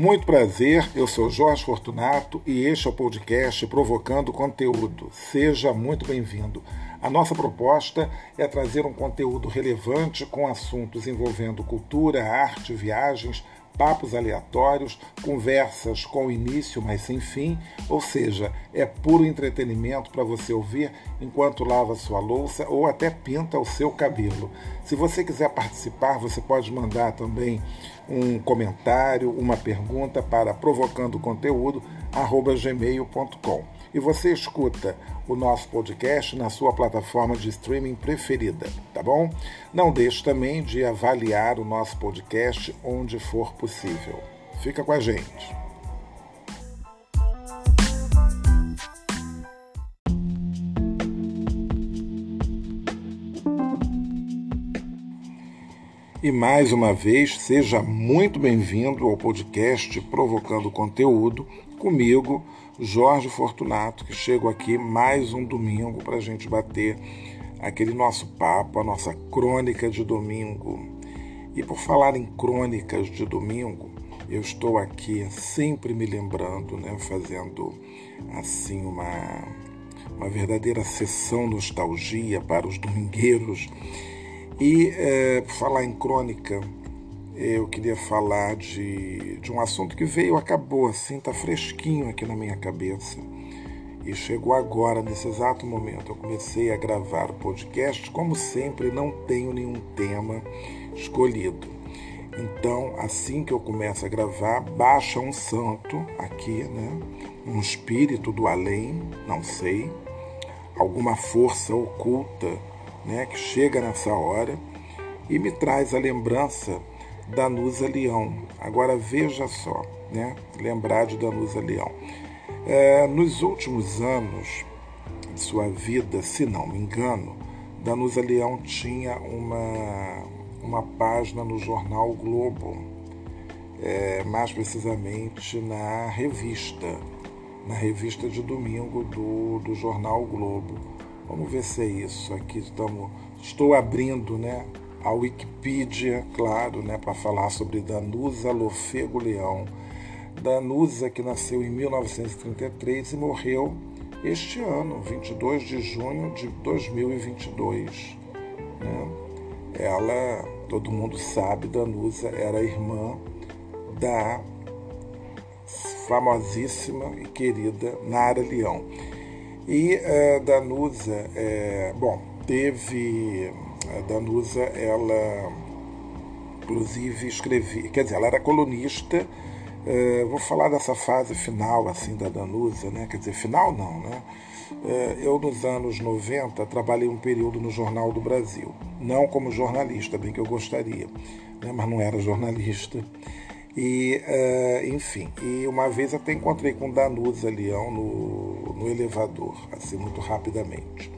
Muito prazer, eu sou Jorge Fortunato e este é o podcast Provocando Conteúdo. Seja muito bem-vindo. A nossa proposta é trazer um conteúdo relevante com assuntos envolvendo cultura, arte, viagens, papos aleatórios, conversas com início, mas sem fim, ou seja, é puro entretenimento para você ouvir enquanto lava sua louça ou até pinta o seu cabelo. Se você quiser participar, você pode mandar também um comentário, uma pergunta para provocandoconteúdo@gmail.com. E você escuta o nosso podcast na sua plataforma de streaming preferida, tá bom? Não deixe também de avaliar o nosso podcast onde for possível. Fica com a gente. E mais uma vez, seja muito bem-vindo ao podcast Provocando Conteúdo, comigo, Jorge Fortunato, que chego aqui mais um domingo para a gente bater aquele nosso papo, a nossa crônica de domingo. E por falar em crônicas de domingo, eu estou aqui sempre me lembrando, né, fazendo assim uma, uma verdadeira sessão nostalgia para os domingueiros e, é, por falar em crônica, eu queria falar de, de um assunto que veio, acabou assim, está fresquinho aqui na minha cabeça. E chegou agora, nesse exato momento. Eu comecei a gravar o podcast, como sempre, não tenho nenhum tema escolhido. Então, assim que eu começo a gravar, baixa um santo aqui, né? Um espírito do além, não sei, alguma força oculta né, que chega nessa hora e me traz a lembrança da Nusa Leão. Agora veja só, né, lembrar de Danusa Leão. É, nos últimos anos de sua vida, se não me engano, Danusa Leão tinha uma, uma página no jornal Globo, é, mais precisamente na revista, na revista de domingo do, do jornal Globo. Vamos ver se é isso. Aqui estamos, estou abrindo né, a Wikipedia, claro, né, para falar sobre Danusa Lofego Leão. Danusa, que nasceu em 1933 e morreu este ano, 22 de junho de 2022. Né? Ela, todo mundo sabe, Danusa era irmã da famosíssima e querida Nara Leão. E uh, Danusa, é, bom, teve. A Danusa, ela inclusive escrevia, quer dizer, ela era colunista. Uh, vou falar dessa fase final assim da Danusa, né? Quer dizer, final não, né? Uh, eu nos anos 90 trabalhei um período no Jornal do Brasil, não como jornalista, bem que eu gostaria, né? mas não era jornalista. E, uh, enfim, e uma vez até encontrei com Danusa Leão no, no elevador, assim, muito rapidamente.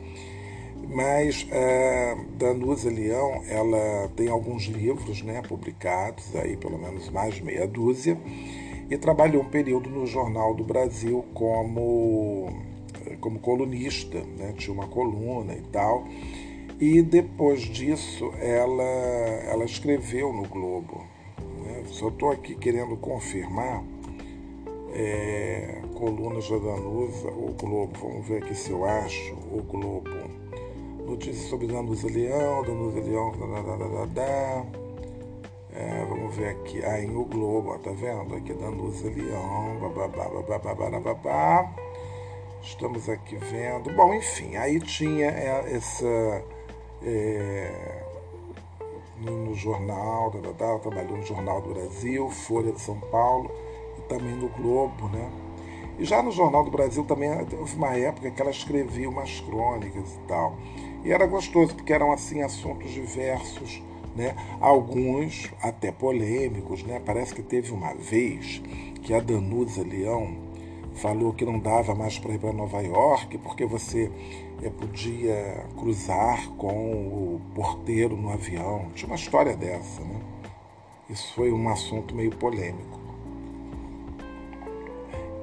Mas uh, Danusa Leão, ela tem alguns livros né, publicados, aí pelo menos mais meia dúzia, e trabalhou um período no Jornal do Brasil como, como colunista, né, tinha uma coluna e tal. E depois disso, ela, ela escreveu no Globo, só estou aqui querendo confirmar é, colunas da Danusa, o Globo, vamos ver aqui se eu acho, o Globo. Notícias sobre Danusa Leão, Danusa Leão, é, vamos ver aqui, aí ah, o Globo, ó, tá vendo? Aqui Danusa Leão, bababá, bababá, bababá. Estamos aqui vendo. Bom, enfim, aí tinha é, essa. É, no, jornal, da, da, da, trabalhou no Jornal do Brasil, Folha de São Paulo e também no Globo, né? E já no Jornal do Brasil também houve uma época que ela escrevia umas crônicas e tal. E era gostoso, porque eram assim assuntos diversos, né? Alguns até polêmicos, né? Parece que teve uma vez que a Danusa Leão falou que não dava mais para ir para Nova York porque você é, podia cruzar com o porteiro no avião. Tinha uma história dessa, né? Isso foi um assunto meio polêmico.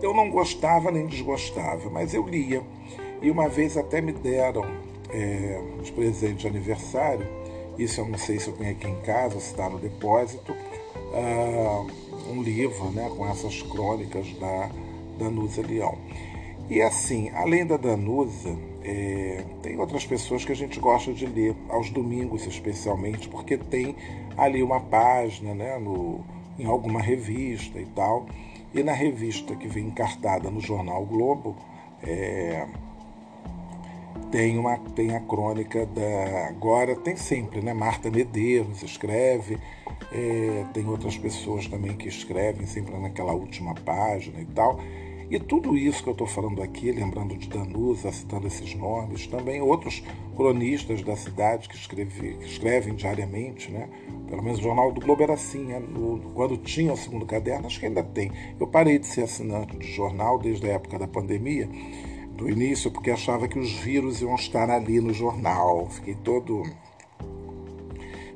Eu não gostava nem desgostava, mas eu lia. E uma vez até me deram é, os presentes de aniversário. Isso eu não sei se eu tenho aqui em casa, se está no depósito. Ah, um livro né, com essas crônicas da Danusa Leão. E assim, além da Danusa, é, tem outras pessoas que a gente gosta de ler, aos domingos especialmente, porque tem ali uma página né, no, em alguma revista e tal. E na revista que vem encartada no jornal Globo, é, tem, uma, tem a crônica da. Agora tem sempre, né? Marta Medeiros escreve, é, tem outras pessoas também que escrevem sempre naquela última página e tal. E tudo isso que eu estou falando aqui, lembrando de Danusa, citando esses nomes, também outros cronistas da cidade que, escreve, que escrevem diariamente, né? Pelo menos o Jornal do Globo era assim, né? no, quando tinha o segundo caderno, acho que ainda tem. Eu parei de ser assinante de jornal desde a época da pandemia, do início, porque achava que os vírus iam estar ali no jornal. Fiquei todo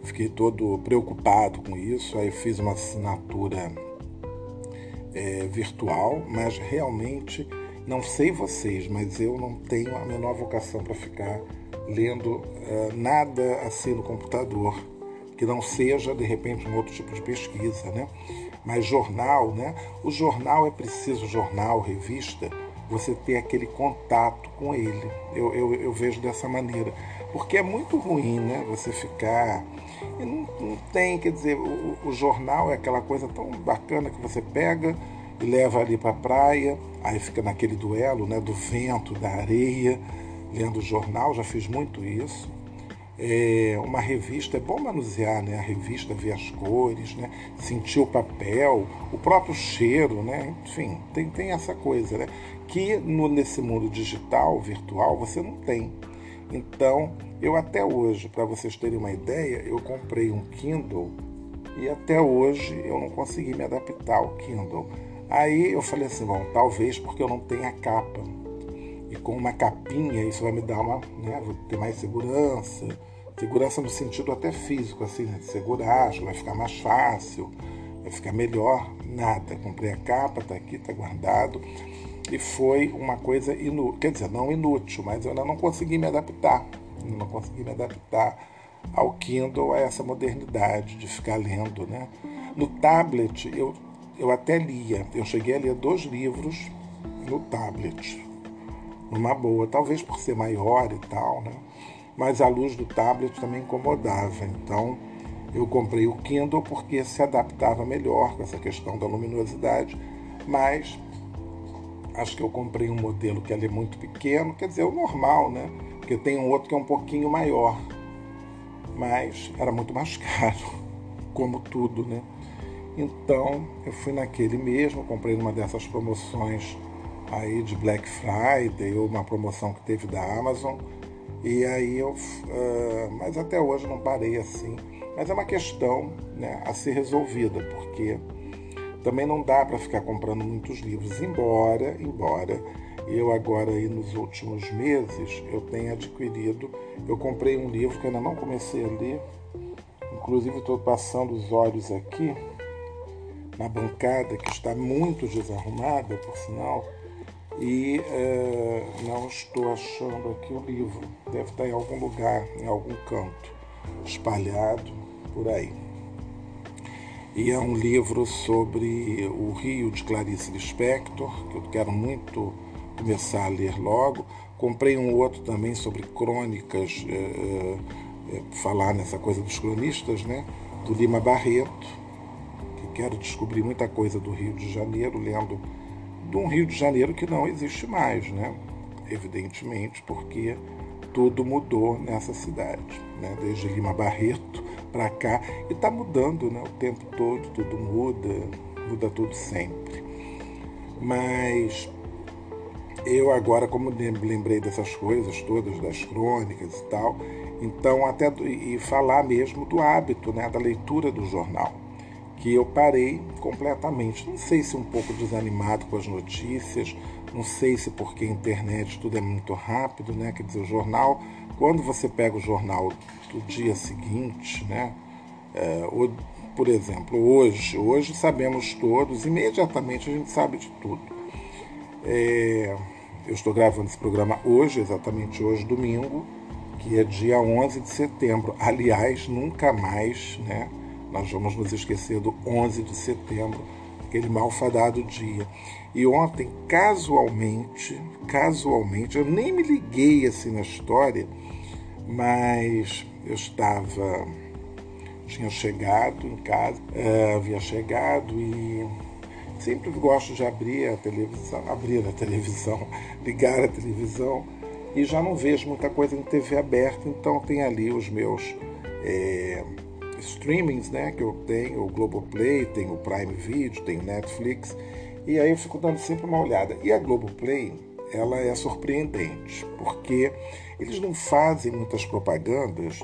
fiquei todo preocupado com isso. Aí fiz uma assinatura é, virtual, mas realmente não sei vocês, mas eu não tenho a menor vocação para ficar lendo é, nada assim no computador que não seja de repente um outro tipo de pesquisa, né? Mas jornal, né? O jornal é preciso, jornal, revista, você ter aquele contato com ele. Eu, eu, eu vejo dessa maneira. Porque é muito ruim, né? Você ficar. E não, não tem, quer dizer, o, o jornal é aquela coisa tão bacana que você pega e leva ali para a praia, aí fica naquele duelo né, do vento, da areia, lendo o jornal, já fiz muito isso. É, uma revista, é bom manusear né, a revista, ver as cores, né, sentir o papel, o próprio cheiro, né, enfim, tem, tem essa coisa. Né? que no, nesse mundo digital, virtual, você não tem. Então, eu até hoje, para vocês terem uma ideia, eu comprei um Kindle e até hoje eu não consegui me adaptar ao Kindle. Aí eu falei assim, bom, talvez porque eu não tenho a capa. E com uma capinha isso vai me dar uma, né, vou ter mais segurança. Segurança no sentido até físico, assim, né, segurar, vai ficar mais fácil, vai ficar melhor. Nada, comprei a capa, tá aqui, tá guardado e foi uma coisa inútil, quer dizer, não inútil, mas eu ainda não consegui me adaptar, eu não consegui me adaptar ao Kindle, a essa modernidade de ficar lendo, né? No tablet eu, eu até lia, eu cheguei a ler dois livros no tablet, numa boa, talvez por ser maior e tal, né? Mas a luz do tablet também incomodava, então eu comprei o Kindle porque se adaptava melhor com essa questão da luminosidade, mas Acho que eu comprei um modelo que é muito pequeno, quer dizer, o normal, né? Porque tem um outro que é um pouquinho maior. Mas era muito mais caro, como tudo, né? Então eu fui naquele mesmo, comprei numa dessas promoções aí de Black Friday, ou uma promoção que teve da Amazon. E aí eu. Uh, mas até hoje não parei assim. Mas é uma questão né, a ser resolvida, porque também não dá para ficar comprando muitos livros, embora, embora eu agora aí nos últimos meses eu tenha adquirido, eu comprei um livro que ainda não comecei a ler, inclusive estou passando os olhos aqui na bancada que está muito desarrumada, por sinal, e é, não estou achando aqui o livro. Deve estar em algum lugar, em algum canto, espalhado por aí e é um livro sobre o Rio de Clarice Lispector, que eu quero muito começar a ler logo. Comprei um outro também sobre crônicas, é, falar nessa coisa dos cronistas, né? do Lima Barreto, que quero descobrir muita coisa do Rio de Janeiro, lendo de um Rio de Janeiro que não existe mais, né? evidentemente, porque tudo mudou nessa cidade, né? desde Lima Barreto para cá e está mudando né, o tempo todo, tudo muda, muda tudo sempre. Mas eu agora, como lembrei dessas coisas todas, das crônicas e tal, então até e falar mesmo do hábito, né, da leitura do jornal, que eu parei completamente. Não sei se um pouco desanimado com as notícias, não sei se porque a internet tudo é muito rápido, né? Quer dizer, o jornal, quando você pega o jornal do dia seguinte, né? É, ou, por exemplo, hoje, hoje sabemos todos, imediatamente a gente sabe de tudo. É, eu estou gravando esse programa hoje, exatamente hoje, domingo, que é dia 11 de setembro. Aliás, nunca mais, né? Nós vamos nos esquecer do 11 de setembro, aquele malfadado dia. E ontem, casualmente, casualmente, eu nem me liguei assim na história, mas eu estava, tinha chegado em casa, é, havia chegado e sempre gosto de abrir a televisão, abrir a televisão, ligar a televisão e já não vejo muita coisa em TV aberta, então tem ali os meus é, streamings, né, que eu tenho, o Globoplay, tem o Prime Video, tem o Netflix, e aí eu fico dando sempre uma olhada. E a Globoplay, ela é surpreendente, porque eles não fazem muitas propagandas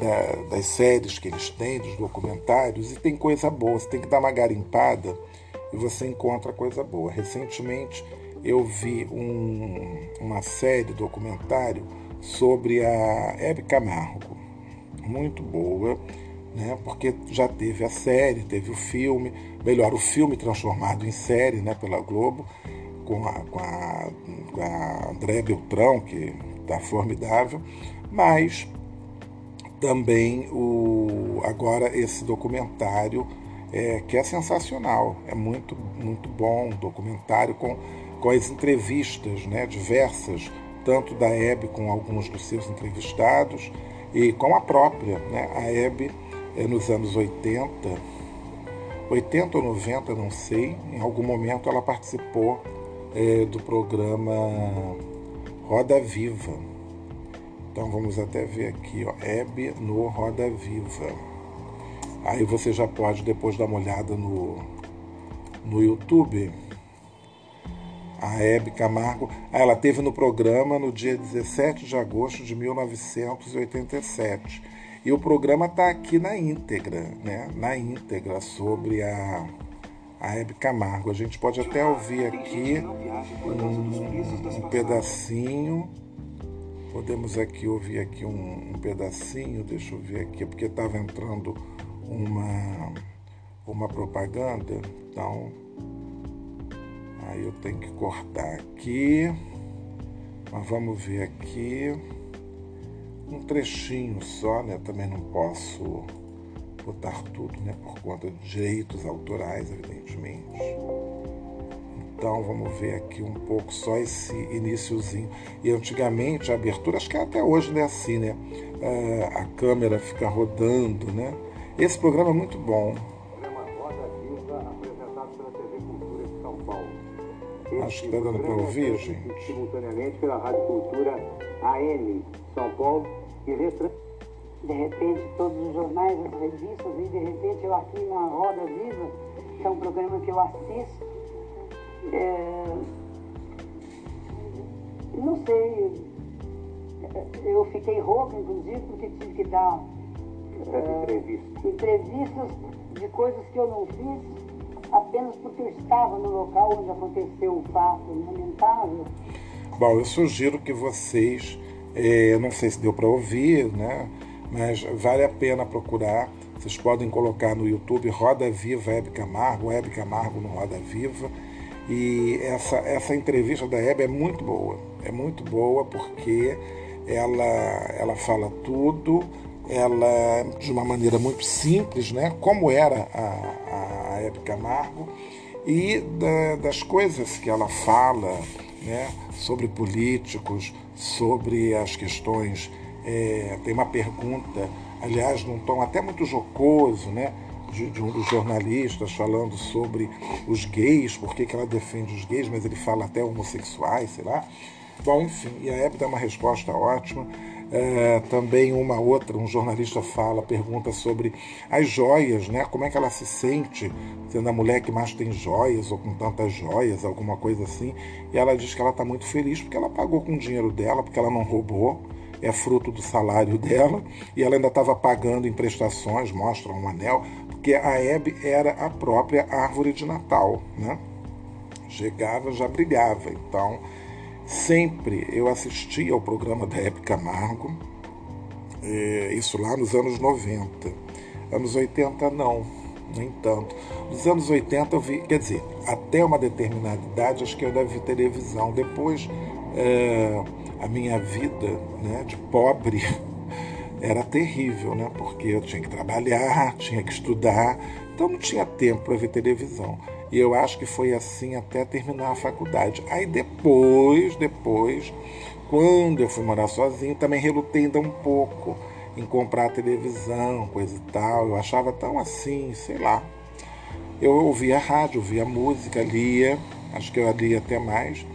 da, das séries que eles têm, dos documentários, e tem coisa boa. Você tem que dar uma garimpada e você encontra coisa boa. Recentemente eu vi um, uma série documentário sobre a Hebe Camargo, muito boa, né? Porque já teve a série, teve o filme, melhor o filme transformado em série, né? Pela Globo, com a, com a, com a André Beltrão que está formidável, mas também o agora esse documentário é, que é sensacional, é muito muito bom, um documentário com com as entrevistas né, diversas, tanto da Hebe com alguns dos seus entrevistados e com a própria. Né? A Hebe, nos anos 80, 80 ou 90, não sei, em algum momento ela participou é, do programa Roda Viva. Então vamos até ver aqui, ó, Hebe no Roda Viva. Aí você já pode depois dar uma olhada no, no YouTube a Hebe Camargo, ah, ela teve no programa no dia 17 de agosto de 1987. E o programa está aqui na íntegra, né? Na íntegra sobre a, a Hebe Camargo. A gente pode até ouvir aqui um, um pedacinho. Podemos aqui ouvir aqui um, um, pedacinho, deixa eu ver aqui, porque estava entrando uma, uma propaganda. Então, Aí eu tenho que cortar aqui. Mas vamos ver aqui. Um trechinho só, né? Também não posso botar tudo, né? Por conta de direitos autorais, evidentemente. Então vamos ver aqui um pouco só esse iníciozinho. E antigamente a abertura, acho que até hoje não é assim, né? É, a câmera fica rodando, né? Esse programa é muito bom. Acho que está dando para ouvir, gente. Simultaneamente pela Rádio Cultura AM São Paulo e De repente, todos os jornais, as revistas, e de repente eu aqui na Roda Viva, que é um programa que eu assisto, é... não sei, eu fiquei rouca, inclusive, porque tive que dar é, entrevistas de coisas que eu não fiz apenas porque eu estava no local onde aconteceu o fato lamentável? Bom, eu sugiro que vocês, é, não sei se deu para ouvir, né? mas vale a pena procurar. Vocês podem colocar no YouTube Roda Viva Hebe Camargo, Hebe Camargo no Roda Viva. E essa, essa entrevista da Hebe é muito boa. É muito boa porque ela, ela fala tudo, ela de uma maneira muito simples, né? como era a, a Hebe Camargo, e da, das coisas que ela fala né? sobre políticos, sobre as questões. É, tem uma pergunta, aliás, num tom até muito jocoso, né? De, de, um dos jornalistas falando sobre os gays, por que, ela defende os gays, mas ele fala até homossexuais, sei lá. Bom, enfim, e a Hebe dá uma resposta ótima. É, também uma outra, um jornalista fala, pergunta sobre as joias, né? Como é que ela se sente sendo a mulher que mais tem joias ou com tantas joias, alguma coisa assim. E ela diz que ela está muito feliz porque ela pagou com o dinheiro dela, porque ela não roubou, é fruto do salário dela e ela ainda estava pagando em prestações, mostra um anel, porque a Hebe era a própria árvore de Natal, né? Chegava, já brigava. Então, Sempre eu assistia ao programa da Hebe Camargo, é, isso lá nos anos 90. Anos 80 não, nem tanto. Nos anos 80 eu vi, quer dizer, até uma determinada idade acho que eu ainda vi televisão. Depois é, a minha vida né, de pobre era terrível, né? Porque eu tinha que trabalhar, tinha que estudar, então não tinha tempo para ver televisão. E eu acho que foi assim até terminar a faculdade. Aí depois, depois, quando eu fui morar sozinho, também relutei ainda um pouco em comprar televisão, coisa e tal. Eu achava tão assim, sei lá. Eu ouvia rádio, ouvia música, lia, acho que eu lia até mais.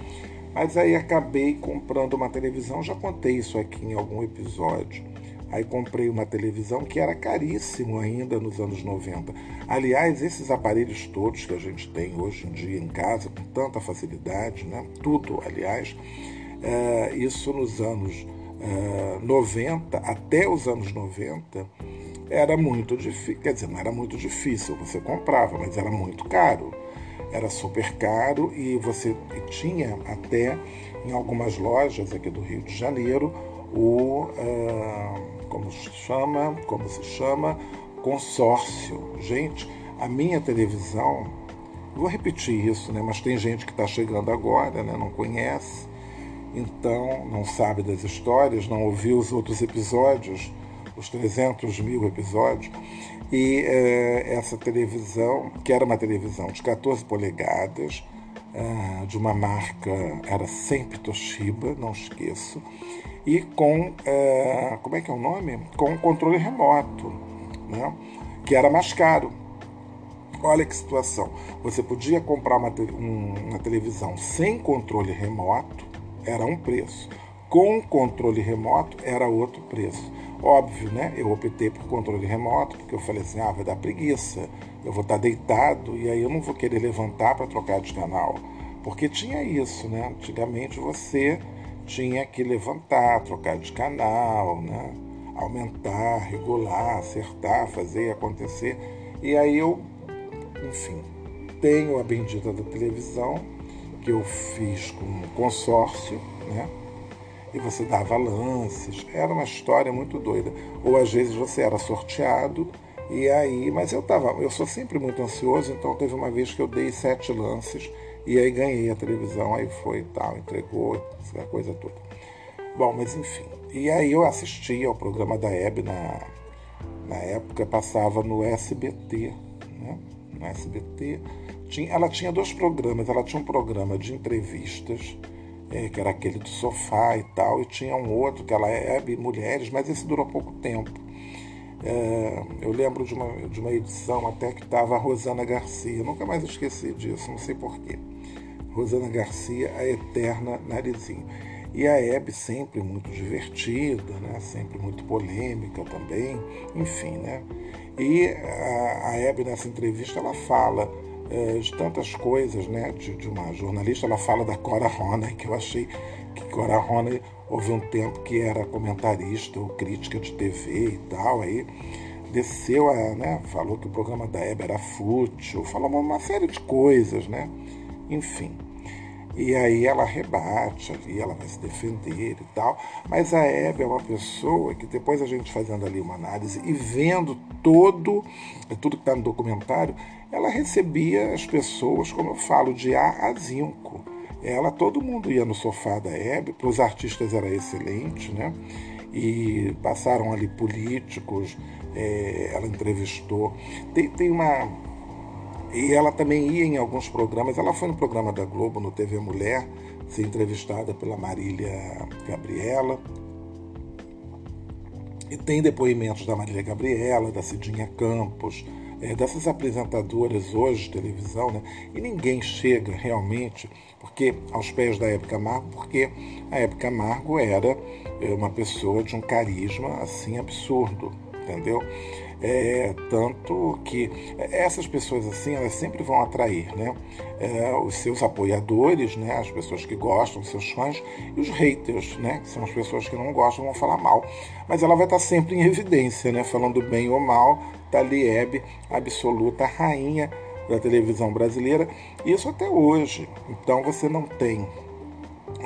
Mas aí acabei comprando uma televisão, já contei isso aqui em algum episódio. Aí comprei uma televisão que era caríssimo ainda nos anos 90. Aliás, esses aparelhos todos que a gente tem hoje em dia em casa, com tanta facilidade, né? tudo, aliás, é, isso nos anos é, 90, até os anos 90, era muito difícil. Quer dizer, não era muito difícil, você comprava, mas era muito caro. Era super caro e você tinha até em algumas lojas aqui do Rio de Janeiro o uh, como se chama, como se chama, consórcio. Gente, a minha televisão, vou repetir isso, né? Mas tem gente que está chegando agora, né? Não conhece, então não sabe das histórias, não ouviu os outros episódios, os 300 mil episódios. E é, essa televisão, que era uma televisão de 14 polegadas, é, de uma marca, era sempre Toshiba, não esqueço, e com, é, como é que é o nome? Com controle remoto, né? que era mais caro. Olha que situação. Você podia comprar uma, uma televisão sem controle remoto, era um preço. Com controle remoto, era outro preço. Óbvio, né? Eu optei por controle remoto, porque eu falei assim: ah, vai dar preguiça. Eu vou estar deitado e aí eu não vou querer levantar para trocar de canal. Porque tinha isso, né? Antigamente você tinha que levantar, trocar de canal, né? aumentar, regular, acertar, fazer acontecer. E aí eu, enfim, tenho a bendita da televisão que eu fiz com consórcio, né? e você dava lances. Era uma história muito doida. Ou às vezes você era sorteado e aí, mas eu tava, eu sou sempre muito ansioso, então teve uma vez que eu dei sete lances e aí ganhei a televisão, aí foi tal, entregou, a coisa toda. Bom, mas enfim. E aí eu assisti ao programa da Hebe na, na época, passava no SBT, né? No SBT. Tinha, ela tinha dois programas, ela tinha um programa de entrevistas é, que era aquele do sofá e tal, e tinha um outro que ela é mulheres, mas esse durou pouco tempo. É, eu lembro de uma, de uma edição até que estava a Rosana Garcia, nunca mais esqueci disso, não sei porquê. Rosana Garcia, a eterna narizinho. E a Hebe sempre muito divertida, né? sempre muito polêmica também, enfim, né? E a, a Hebe nessa entrevista ela fala é, de tantas coisas, né? De, de, uma jornalista, ela fala da Cora Ronay, que eu achei que Cora Ronay houve um tempo que era comentarista ou crítica de TV e tal, aí desceu a, né? Falou que o programa da Hebe era fútil, falou uma série de coisas, né? Enfim. E aí ela rebate ali, ela vai se defender e tal. Mas a Hebe é uma pessoa que depois a gente fazendo ali uma análise e vendo todo, tudo que está no documentário, ela recebia as pessoas, como eu falo, de A a Zinco. Ela, todo mundo ia no sofá da Hebe, para os artistas era excelente, né? E passaram ali políticos, é, ela entrevistou. Tem, tem uma. E ela também ia em alguns programas, ela foi no programa da Globo, no TV Mulher, ser entrevistada pela Marília Gabriela. E tem depoimentos da Marília Gabriela, da Cidinha Campos, é, dessas apresentadoras hoje de televisão, né? E ninguém chega realmente porque aos pés da Época Camargo, porque a Época Camargo era é, uma pessoa de um carisma assim absurdo, entendeu? É, tanto que essas pessoas assim elas sempre vão atrair né, é, os seus apoiadores, né, as pessoas que gostam, os seus fãs e os haters, né, que são as pessoas que não gostam vão falar mal. Mas ela vai estar sempre em evidência, né, falando bem ou mal, Talieb, absoluta rainha da televisão brasileira, isso até hoje. Então você não tem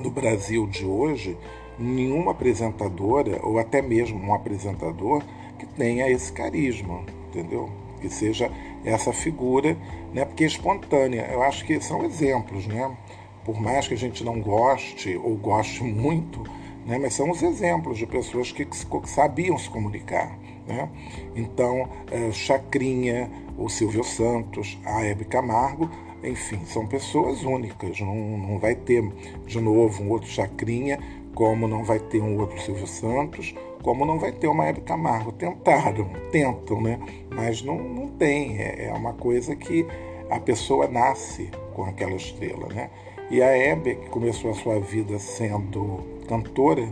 no Brasil de hoje nenhuma apresentadora ou até mesmo um apresentador que tenha esse carisma, entendeu? Que seja essa figura, né? Porque é espontânea. Eu acho que são exemplos, né? Por mais que a gente não goste ou goste muito, né? Mas são os exemplos de pessoas que sabiam se comunicar, né? Então, é, Chacrinha, o Silvio Santos, a Hebe Camargo enfim, são pessoas únicas. Não, não vai ter de novo um outro Chacrinha, como não vai ter um outro Silvio Santos, como não vai ter uma Hebe Camargo. Tentaram, tentam, né? Mas não, não tem. É, é uma coisa que a pessoa nasce com aquela estrela, né? E a Hebe, que começou a sua vida sendo cantora,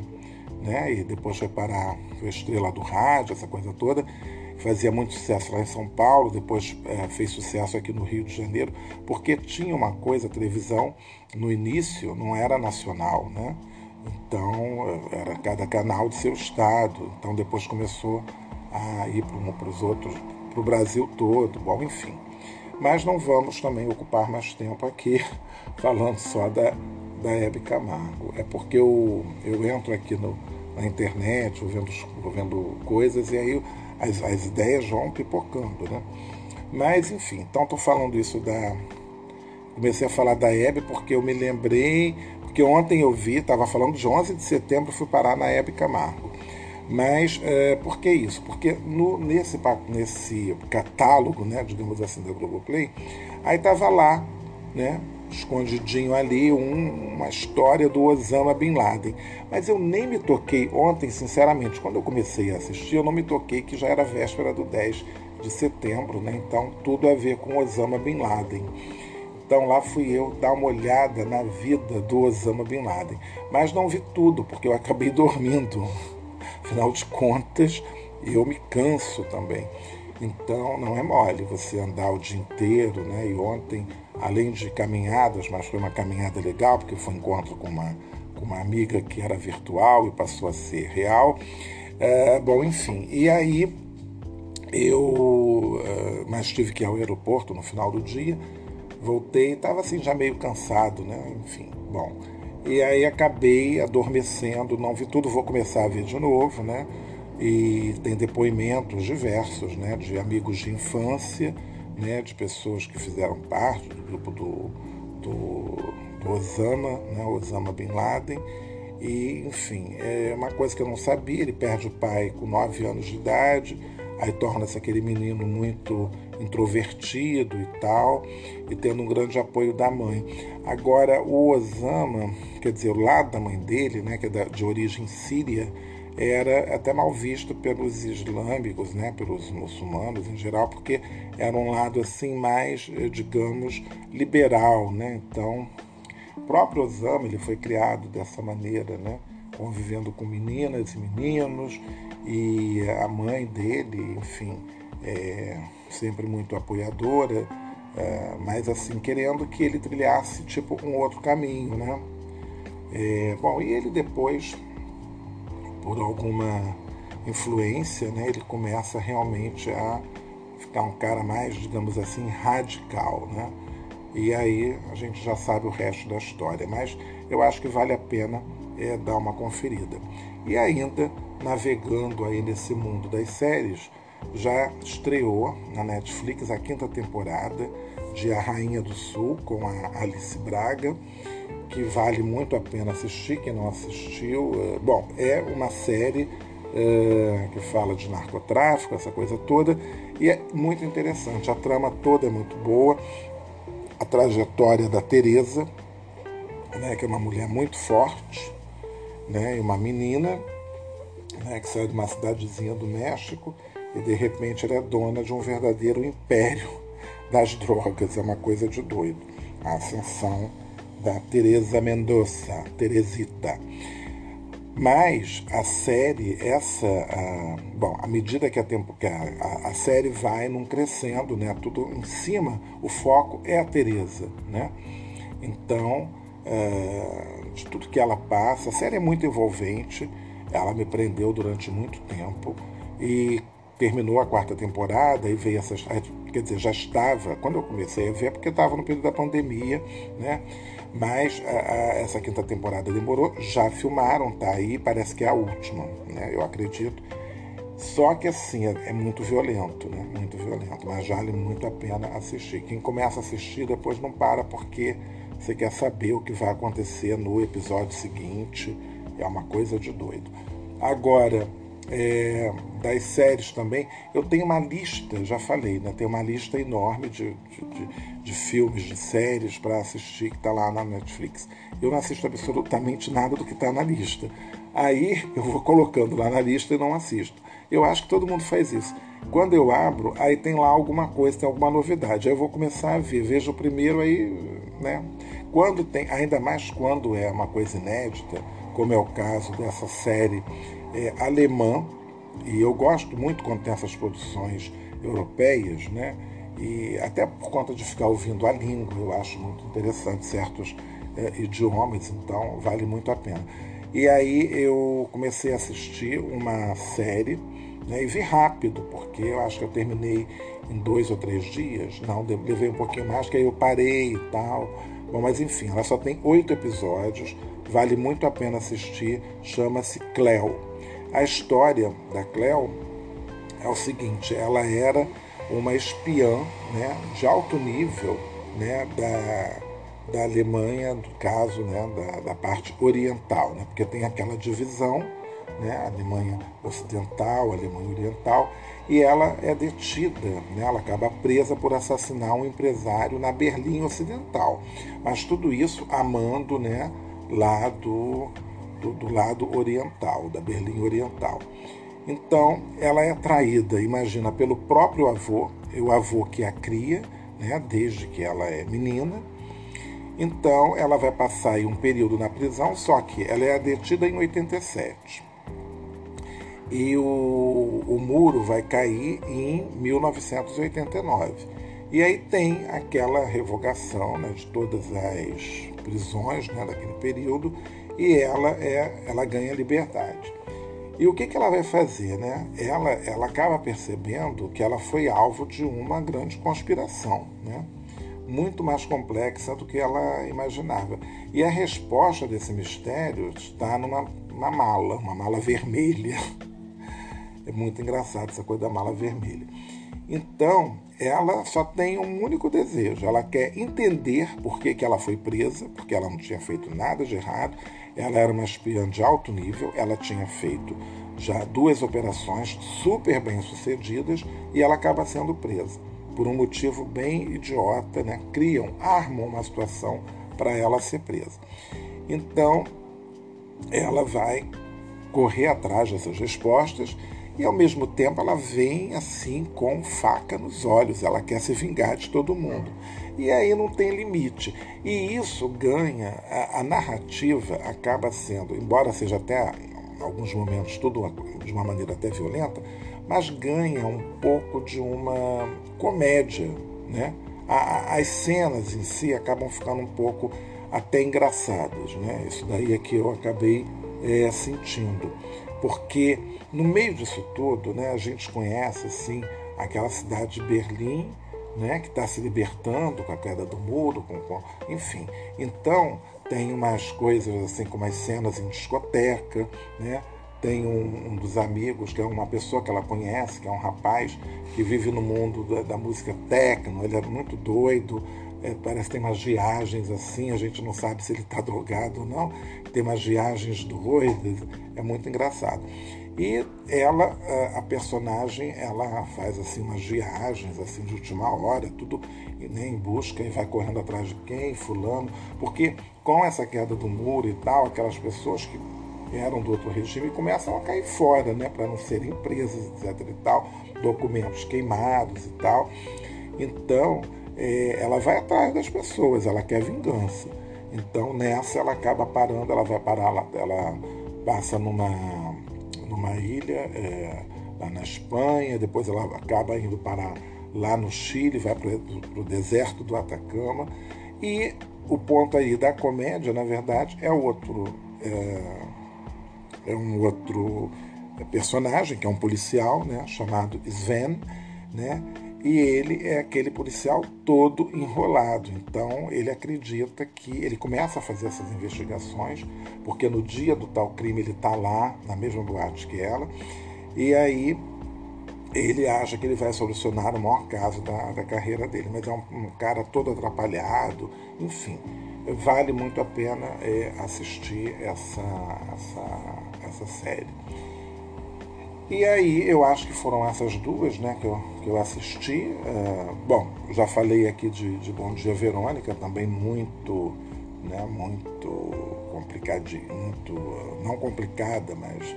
né? E depois foi para a estrela do rádio, essa coisa toda, fazia muito sucesso lá em São Paulo, depois é, fez sucesso aqui no Rio de Janeiro, porque tinha uma coisa, a televisão no início não era nacional, né? Então era cada canal de seu estado, então depois começou a ir para os outros, para o Brasil todo, bom, enfim. Mas não vamos também ocupar mais tempo aqui falando só da, da Hebe Camargo. É porque eu, eu entro aqui no, na internet, vendo, vendo coisas, e aí as, as ideias vão pipocando, né? Mas, enfim, então estou falando isso da. Comecei a falar da Hebe porque eu me lembrei, porque ontem eu vi, estava falando de 11 de setembro, fui parar na Hebe Camargo. Mas é, por que isso? Porque no, nesse, nesse catálogo, né, digamos assim, da Globoplay, aí estava lá, né, escondidinho ali, um, uma história do Osama Bin Laden. Mas eu nem me toquei ontem, sinceramente, quando eu comecei a assistir, eu não me toquei que já era véspera do 10 de setembro, né? Então tudo a ver com Osama Bin Laden. Então lá fui eu dar uma olhada na vida do Osama Bin Laden. Mas não vi tudo, porque eu acabei dormindo. Afinal de contas, eu me canso também. Então não é mole você andar o dia inteiro, né? E ontem além de caminhadas, mas foi uma caminhada legal, porque foi um encontro com uma, com uma amiga que era virtual e passou a ser real. É, bom, enfim, e aí eu é, mas tive que ir ao aeroporto no final do dia, voltei, estava assim já meio cansado, né? Enfim, bom. E aí acabei adormecendo, não vi tudo, vou começar a ver de novo, né? E tem depoimentos diversos, né? De amigos de infância, né, de pessoas que fizeram parte do grupo do, do, do Osama, né, Osama Bin Laden. E, enfim, é uma coisa que eu não sabia, ele perde o pai com 9 anos de idade, aí torna-se aquele menino muito introvertido e tal, e tendo um grande apoio da mãe. Agora, o Osama, quer dizer, o lado da mãe dele, né, que é de origem síria, era até mal visto pelos islâmicos, né, pelos muçulmanos em geral, porque era um lado assim mais, eh, digamos, liberal, né? Então, o próprio Osama ele foi criado dessa maneira, né? Convivendo com meninas e meninos e a mãe dele, enfim, é, sempre muito apoiadora, é, mas assim querendo que ele trilhasse tipo um outro caminho, né? É, bom, e ele depois por alguma influência, né, ele começa realmente a ficar um cara mais, digamos assim, radical, né? E aí a gente já sabe o resto da história, mas eu acho que vale a pena é, dar uma conferida. E ainda navegando aí nesse mundo das séries, já estreou na Netflix a quinta temporada de A Rainha do Sul com a Alice Braga que vale muito a pena assistir, quem não assistiu. É, bom, é uma série é, que fala de narcotráfico, essa coisa toda, e é muito interessante. A trama toda é muito boa, a trajetória da Teresa, né, que é uma mulher muito forte, né, e uma menina né, que sai de uma cidadezinha do México e de repente ela é dona de um verdadeiro império das drogas, é uma coisa de doido. A ascensão da Teresa Mendonça, Teresita. Mas a série, essa, a, bom, à medida que, a, tempo, que a, a, série vai num crescendo, né, tudo em cima, o foco é a Teresa, né? Então, é, de tudo que ela passa, a série é muito envolvente, ela me prendeu durante muito tempo e terminou a quarta temporada e veio essa, quer dizer, já estava, quando eu comecei a ver, porque estava no período da pandemia, né? Mas a, a, essa quinta temporada demorou, já filmaram, tá aí, parece que é a última, né? Eu acredito. Só que assim, é, é muito violento, né? Muito violento, mas vale muito a pena assistir. Quem começa a assistir depois não para porque você quer saber o que vai acontecer no episódio seguinte. É uma coisa de doido. Agora, É, das séries também, eu tenho uma lista, já falei, né? Tem uma lista enorme de, de, de, de filmes, de séries para assistir que está lá na Netflix. Eu não assisto absolutamente nada do que está na lista. Aí eu vou colocando lá na lista e não assisto. Eu acho que todo mundo faz isso. Quando eu abro, aí tem lá alguma coisa, tem alguma novidade. Aí eu vou começar a ver. Vejo o primeiro aí, né? Quando tem, ainda mais quando é uma coisa inédita, como é o caso dessa série é, alemã, e eu gosto muito quando tem essas produções europeias, né? E até por conta de ficar ouvindo a língua, eu acho muito interessante certos é, idiomas, então vale muito a pena. E aí eu comecei a assistir uma série né, e vi rápido, porque eu acho que eu terminei em dois ou três dias. Não, levei um pouquinho mais, que aí eu parei e tal. Bom, mas enfim, ela só tem oito episódios, vale muito a pena assistir, chama-se Cleo. A história da Cleo é o seguinte, ela era uma espiã né, de alto nível né, da, da Alemanha, no caso né, da, da parte oriental, né, porque tem aquela divisão, né, Alemanha Ocidental, Alemanha Oriental, e ela é detida, né? ela acaba presa por assassinar um empresário na Berlim Ocidental. Mas tudo isso amando né, lá do, do, do lado oriental, da Berlim Oriental. Então, ela é traída, imagina, pelo próprio avô, o avô que a cria, né, desde que ela é menina. Então, ela vai passar um período na prisão, só que ela é detida em 87 e o, o muro vai cair em 1989. E aí tem aquela revogação né, de todas as prisões né, daquele período e ela, é, ela ganha liberdade. E o que, que ela vai fazer? Né? Ela, ela acaba percebendo que ela foi alvo de uma grande conspiração, né? muito mais complexa do que ela imaginava. E a resposta desse mistério está numa, numa mala, uma mala vermelha, é muito engraçado essa coisa da mala vermelha. Então, ela só tem um único desejo. Ela quer entender por que, que ela foi presa, porque ela não tinha feito nada de errado. Ela era uma espiã de alto nível, ela tinha feito já duas operações super bem sucedidas e ela acaba sendo presa. Por um motivo bem idiota, né? criam, armam uma situação para ela ser presa. Então, ela vai correr atrás dessas respostas e ao mesmo tempo ela vem assim com faca nos olhos, ela quer se vingar de todo mundo. E aí não tem limite. E isso ganha, a, a narrativa acaba sendo, embora seja até em alguns momentos tudo de uma maneira até violenta, mas ganha um pouco de uma comédia. Né? A, as cenas em si acabam ficando um pouco até engraçadas. Né? Isso daí é que eu acabei é, sentindo porque no meio disso tudo, né, a gente conhece assim aquela cidade de Berlim, né, que está se libertando com a queda do muro, com, com, enfim. Então tem umas coisas assim como as cenas em discoteca, né? Tem um, um, dos amigos que é uma pessoa que ela conhece, que é um rapaz que vive no mundo da, da música techno. Ele é muito doido, é, parece que tem umas viagens assim, a gente não sabe se ele está drogado ou não, tem umas viagens doidas, é muito engraçado. E ela, a personagem, ela faz assim umas viagens assim de última hora, tudo né, em busca e vai correndo atrás de quem, fulano, porque com essa queda do muro e tal, aquelas pessoas que eram do outro regime começam a cair fora, né, para não serem presas, etc e tal, documentos queimados e tal. Então, ela vai atrás das pessoas, ela quer vingança. Então nessa ela acaba parando, ela vai parar, ela passa numa, numa ilha é, lá na Espanha, depois ela acaba indo parar lá no Chile, vai para o deserto do Atacama. E o ponto aí da comédia, na verdade, é outro. É, é um outro personagem, que é um policial, né, chamado Sven, né, e ele é aquele policial todo enrolado. Então ele acredita que ele começa a fazer essas investigações, porque no dia do tal crime ele está lá, na mesma boate que ela, e aí ele acha que ele vai solucionar o maior caso da, da carreira dele, mas é um, um cara todo atrapalhado, enfim. Vale muito a pena é, assistir essa, essa, essa série. E aí eu acho que foram essas duas né, que, eu, que eu assisti. Uh, bom, já falei aqui de, de Bom Dia Verônica, também muito, né, muito complicadinho, muito, não complicada, mas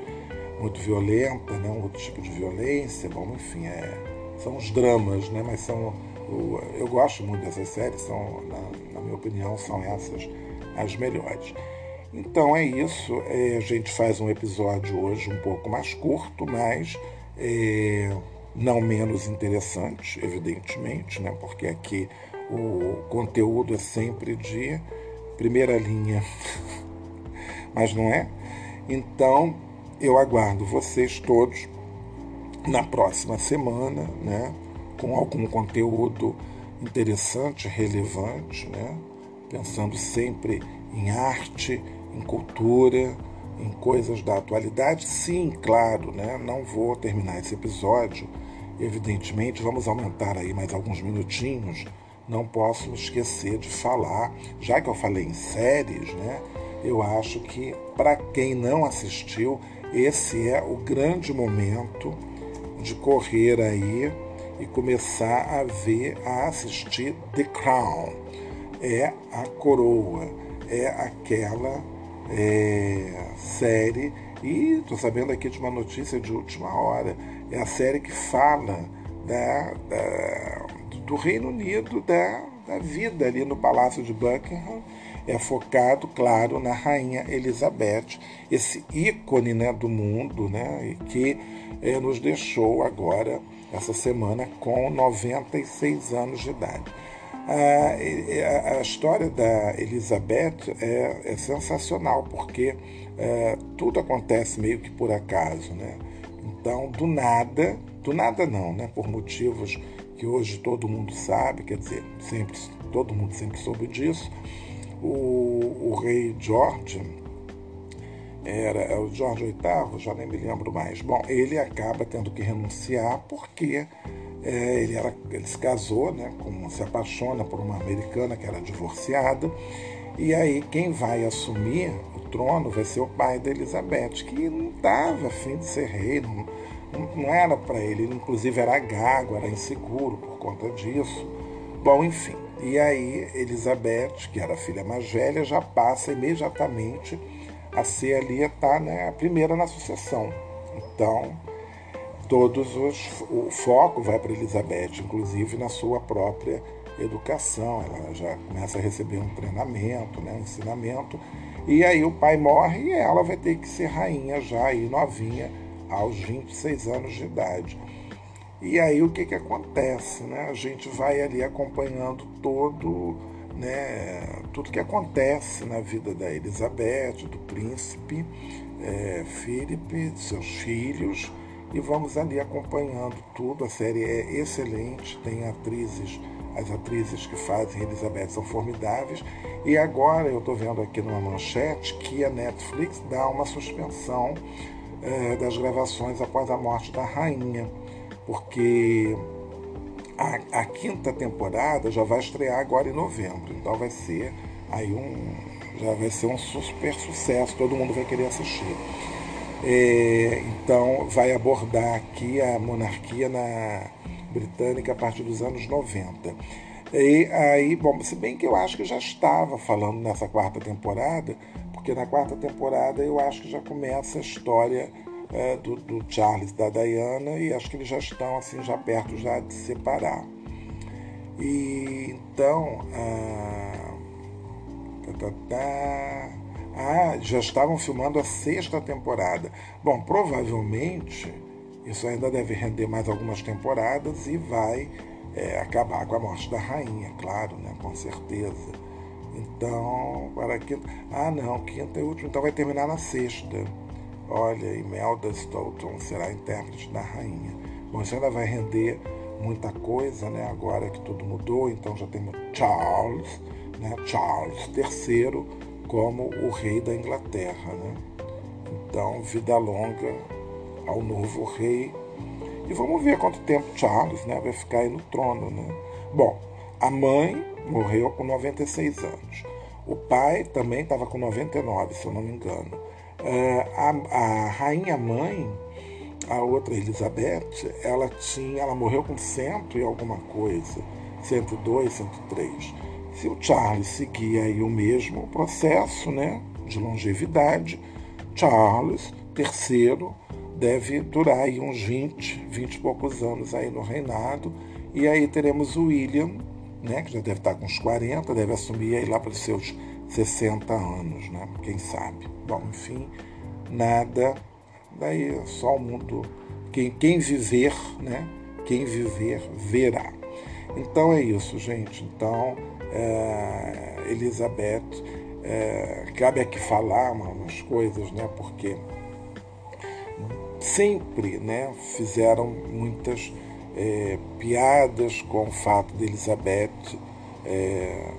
muito violenta, né, um outro tipo de violência. Bom, enfim, é, são os dramas, né, mas são. Eu gosto muito dessas séries, são, na, na minha opinião, são essas as melhores. Então é isso. É, a gente faz um episódio hoje um pouco mais curto, mas é, não menos interessante, evidentemente, né? porque aqui o conteúdo é sempre de primeira linha, mas não é? Então eu aguardo vocês todos na próxima semana, né? com algum conteúdo interessante, relevante, né? pensando sempre em arte, em cultura, em coisas da atualidade. Sim, claro, né? não vou terminar esse episódio. Evidentemente, vamos aumentar aí mais alguns minutinhos. Não posso me esquecer de falar, já que eu falei em séries, né? Eu acho que para quem não assistiu, esse é o grande momento de correr aí e começar a ver, a assistir The Crown. É a coroa, é aquela é, série, e estou sabendo aqui de uma notícia de última hora, é a série que fala da, da do Reino Unido, da, da vida ali no Palácio de Buckingham, é focado, claro, na Rainha Elizabeth, esse ícone né, do mundo, né, que é, nos deixou agora, essa semana, com 96 anos de idade. A, a, história da Elizabeth é, é sensacional, porque é, tudo acontece meio que por acaso. Né? Então, do nada, do nada não, né? por motivos que hoje todo mundo sabe, quer dizer, sempre, todo mundo sempre soube disso, o, o rei George, era é o George VIII, já nem me lembro mais. Bom, ele acaba tendo que renunciar porque é, ele, era, ele se casou, né, com, se apaixona por uma americana que era divorciada, e aí quem vai assumir o trono vai ser o pai da Elizabeth, que não estava afim de ser rei, não, não era para ele, ele inclusive era gago, era inseguro por conta disso. Bom, enfim, e aí Elizabeth, que era a filha mais velha, já passa imediatamente a ser ali, tá, né, a primeira na sucessão. Então, todos os o foco vai para Elizabeth, inclusive na sua própria educação. Ela já começa a receber um treinamento, né, um ensinamento. E aí o pai morre e ela vai ter que ser rainha já aí novinha, aos 26 anos de idade. E aí o que, que acontece? Né? A gente vai ali acompanhando todo, né, tudo que acontece na vida da Elizabeth, do príncipe é, Philip, de seus filhos, e vamos ali acompanhando tudo. A série é excelente, tem atrizes, as atrizes que fazem Elizabeth são formidáveis. E agora eu estou vendo aqui numa manchete que a Netflix dá uma suspensão é, das gravações após a morte da rainha, porque a, a, quinta temporada já vai estrear agora em novembro, então vai ser aí um já vai ser um super sucesso, todo mundo vai querer assistir. É, então, vai abordar aqui a monarquia na britânica a partir dos anos 90. E aí, bom, se bem que eu acho que já estava falando nessa quarta temporada, porque na quarta temporada eu acho que já começa a história é, do, do, Charles da Diana e acho que eles já estão assim já perto já de separar. E então, ah, tá, tá, tá, ah, já estavam filmando a sexta temporada. Bom, provavelmente isso ainda deve render mais algumas temporadas e vai é, acabar com a morte da rainha, claro, né? Com certeza. Então, para a quinta. Ah, não, quinta e última, então vai terminar na sexta. Olha, Imelda Stoughton será intérprete da rainha. Bom, isso ainda vai render muita coisa, né? Agora que tudo mudou, então já temos Charles, né? Charles III como o rei da Inglaterra. Né? Então, vida longa ao novo rei. E vamos ver quanto tempo Charles né, vai ficar aí no trono. Né? Bom, a mãe morreu com 96 anos. O pai também estava com 99, se eu não me engano. Uh, a, a rainha mãe a outra Elizabeth, ela tinha, ela morreu com cento e alguma coisa, 102, 103. Se o Charles seguir aí o mesmo processo, né, de longevidade, Charles III deve durar aí uns 20, 20 e poucos anos aí no reinado, e aí teremos o William, né, que já deve estar com uns 40, deve assumir aí lá para os seus 60 anos, né, quem sabe. Bom, enfim, nada Daí só o mundo, quem, quem viver, né? Quem viver, verá. Então é isso, gente. Então, é, Elizabeth, é, cabe aqui falar umas coisas, né? Porque sempre né, fizeram muitas é, piadas com o fato de Elizabeth é,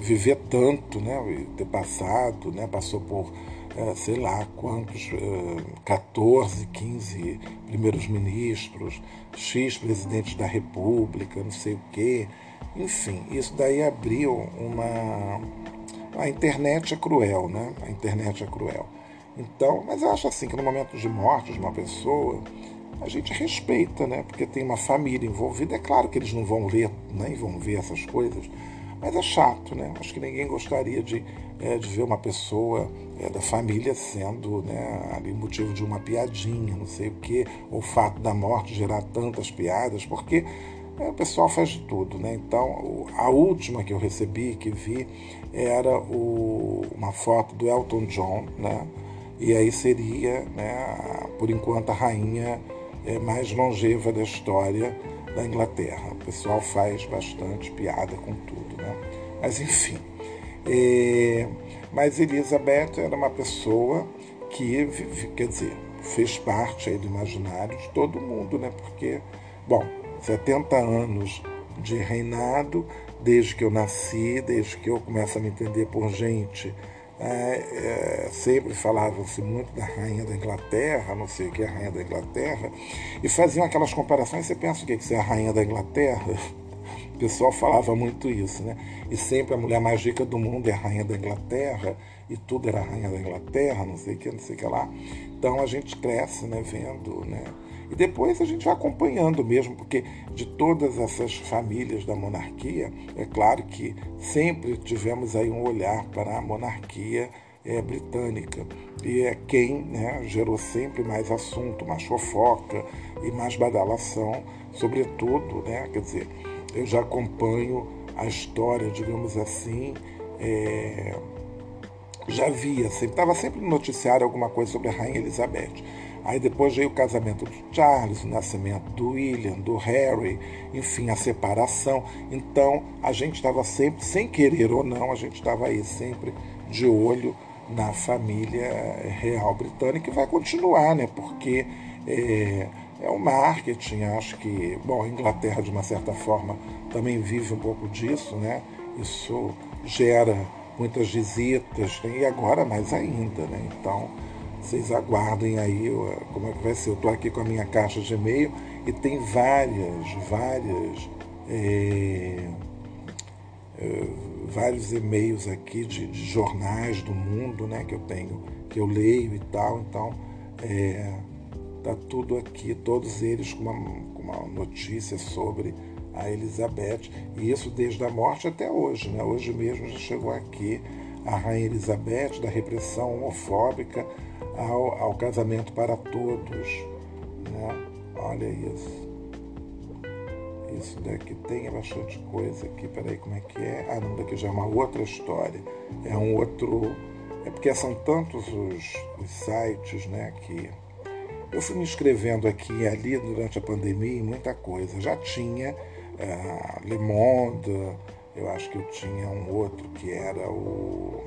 viver tanto, né, ter passado, né, passou por sei lá quantos, é, 14, 15 primeiros ministros, X presidentes da República, não sei o quê. Enfim, isso daí abriu uma. A internet é cruel, né? A internet é cruel. Então, mas eu acho assim que no momento de morte de uma pessoa, a gente respeita, né? Porque tem uma família envolvida. É claro que eles não vão ler, nem vão ver essas coisas, mas é chato, né? Acho que ninguém gostaria de, é, de ver uma pessoa é, da família sendo né, ali motivo de uma piadinha, não sei o quê, ou o fato da morte gerar tantas piadas, porque é, o pessoal faz de tudo, né? Então, a última que eu recebi, que vi, era o, uma foto do Elton John, né? E aí seria, né, por enquanto, a rainha é, mais longeva da história da Inglaterra. O pessoal faz bastante piada com tudo, né? Mas enfim. É, mas Elizabeth era uma pessoa que, quer dizer, fez parte aí do imaginário de todo mundo, né? Porque, bom, 70 anos de reinado, desde que eu nasci, desde que eu começo a me entender por gente é, é, sempre falava-se muito da rainha da Inglaterra, não sei o que é a rainha da Inglaterra, e faziam aquelas comparações. Você pensa o que é, é a rainha da Inglaterra? O pessoal falava muito isso, né? E sempre a mulher mais rica do mundo é a rainha da Inglaterra, e tudo era a rainha da Inglaterra, não sei o que, não sei o que lá. Então a gente cresce, né, vendo, né? E depois a gente vai acompanhando mesmo, porque de todas essas famílias da monarquia, é claro que sempre tivemos aí um olhar para a monarquia é, britânica. E é quem né, gerou sempre mais assunto, mais fofoca e mais badalação, sobretudo, né, quer dizer, eu já acompanho a história, digamos assim, é, já via, sempre estava sempre no noticiário alguma coisa sobre a Rainha Elizabeth. Aí depois veio o casamento do Charles, o nascimento do William, do Harry, enfim, a separação. Então a gente estava sempre, sem querer ou não, a gente estava aí sempre de olho na família real britânica e vai continuar, né? Porque é, é o marketing, acho que, bom, a Inglaterra de uma certa forma também vive um pouco disso, né? Isso gera muitas visitas, né? e agora mais ainda, né? Então vocês aguardem aí como é que vai ser. Eu estou aqui com a minha caixa de e-mail e tem várias, várias, é, é, vários e-mails aqui de, de, jornais do mundo, né, que eu tenho, que eu leio e tal. Então, é, tá tudo aqui, todos eles com uma, com uma notícia sobre a Elizabeth, e isso desde a morte até hoje, né? Hoje mesmo já chegou aqui a Rainha Elizabeth da repressão homofóbica ao, ao casamento para todos. Né? Olha isso. Isso daqui tem bastante coisa aqui. Peraí, como é que é? Ah, não, daqui já é uma outra história. É um outro. É porque são tantos os, os sites, né, que eu fui me inscrevendo aqui e ali durante a pandemia em muita coisa. Já tinha uh, Le Monde, eu acho que eu tinha um outro que era o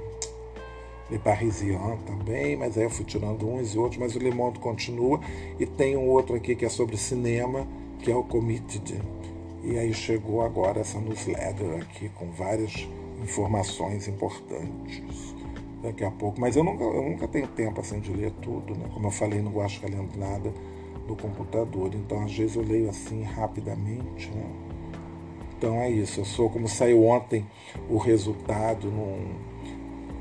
Le Parisien também, mas aí eu fui tirando uns e outros, mas o Le Monde continua. E tem um outro aqui que é sobre cinema, que é o Committed. E aí chegou agora essa newsletter aqui com várias informações importantes daqui a pouco. Mas eu nunca, eu nunca tenho tempo assim de ler tudo, né? Como eu falei, não gosto de ficar lendo nada do computador. Então às vezes eu leio assim rapidamente, né? Então é isso. Eu sou como saiu ontem o resultado num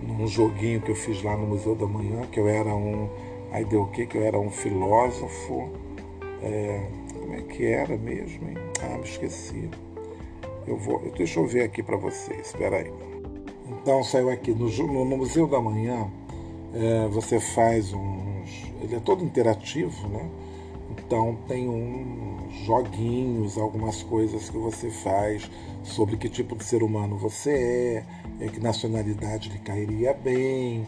num joguinho que eu fiz lá no Museu da Manhã, que eu era um. Aí deu o quê? Que eu era um filósofo, É, como é que era mesmo, hein? Ah, me esqueci. Eu vou, deixa eu ver aqui para vocês, espera aí. Então saiu aqui no, no, no Museu da Manhã, é, você faz uns. Ele é todo interativo, né? Então tem uns joguinhos, algumas coisas que você faz sobre que tipo de ser humano você é, é que nacionalidade lhe cairia bem.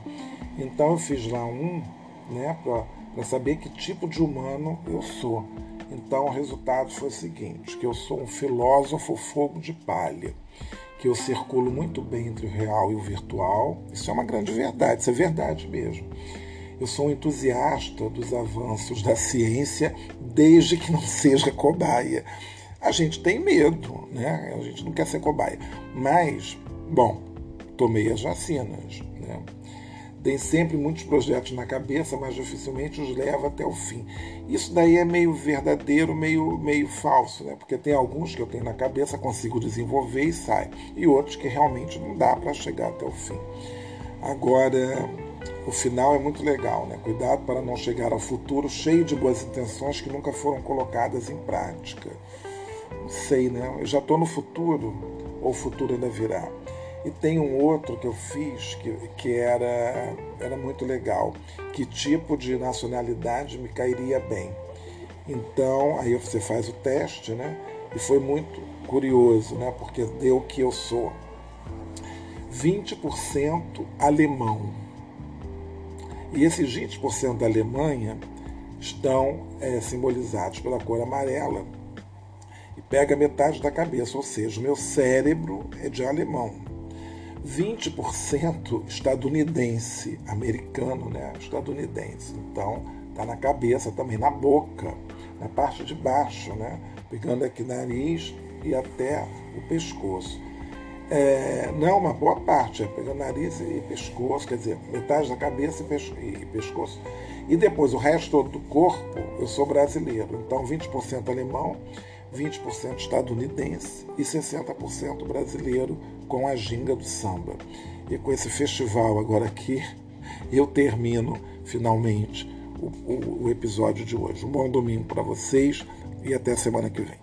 Então eu fiz lá um, né, para saber que tipo de humano eu sou. Então o resultado foi o seguinte, que eu sou um filósofo fogo de palha, que eu circulo muito bem entre o real e o virtual. Isso é uma grande verdade, isso é verdade mesmo eu sou um entusiasta dos avanços da ciência, desde que não seja cobaia. A gente tem medo, né? A gente não quer ser cobaia. Mas, bom, tomei as vacinas, né? Tem sempre muitos projetos na cabeça, mas dificilmente os leva até o fim. Isso daí é meio verdadeiro, meio, meio falso, né? Porque tem alguns que eu tenho na cabeça, consigo desenvolver e sai. E outros que realmente não dá para chegar até o fim. Agora, o final é muito legal, né? Cuidado para não chegar ao futuro cheio de boas intenções que nunca foram colocadas em prática. Não sei, né? Eu já estou no futuro, ou o futuro ainda virá. E tem um outro que eu fiz que, que era, era muito legal. Que tipo de nacionalidade me cairia bem? Então, aí você faz o teste, né? E foi muito curioso, né? Porque deu que eu sou 20% alemão. E esses 20% da Alemanha estão é, simbolizados pela cor amarela e pega metade da cabeça, ou seja, o meu cérebro é de alemão. 20% estadunidense, americano, né? Estadunidense. Então, tá na cabeça também, na boca, na parte de baixo, né? Pegando aqui nariz e até o pescoço. É, não, uma boa parte, é pegando nariz e pescoço, quer dizer, metade da cabeça e pescoço. E depois o resto do corpo, eu sou brasileiro. Então 20% alemão, 20% estadunidense e 60% brasileiro com a ginga do samba. E com esse festival agora aqui, eu termino finalmente o, o, o episódio de hoje. Um bom domingo para vocês e até semana que vem.